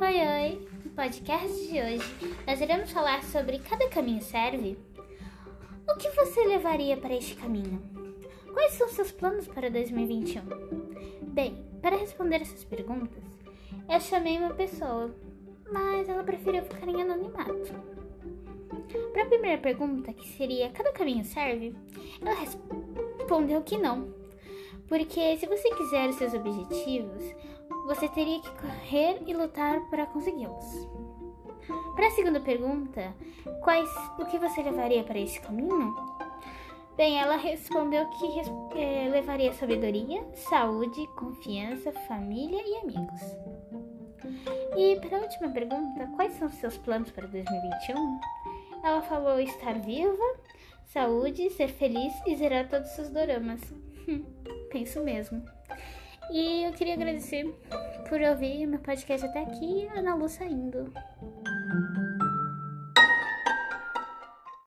Oi, oi! No podcast de hoje, nós iremos falar sobre cada caminho serve. O que você levaria para este caminho? Quais são seus planos para 2021? Bem, para responder essas perguntas, eu chamei uma pessoa, mas ela preferiu ficar em anonimato. Para a primeira pergunta, que seria cada caminho serve, ela respondeu que não. Porque se você quiser os seus objetivos, você teria que correr e lutar para consegui-los. Para a segunda pergunta, quais o que você levaria para esse caminho? Bem, ela respondeu que é, levaria sabedoria, saúde, confiança, família e amigos. E para a última pergunta, quais são os seus planos para 2021? Ela falou estar viva, saúde, ser feliz e zerar todos os seus doramas. Penso mesmo. E eu queria agradecer por ouvir meu podcast até aqui, Ana Lu saindo.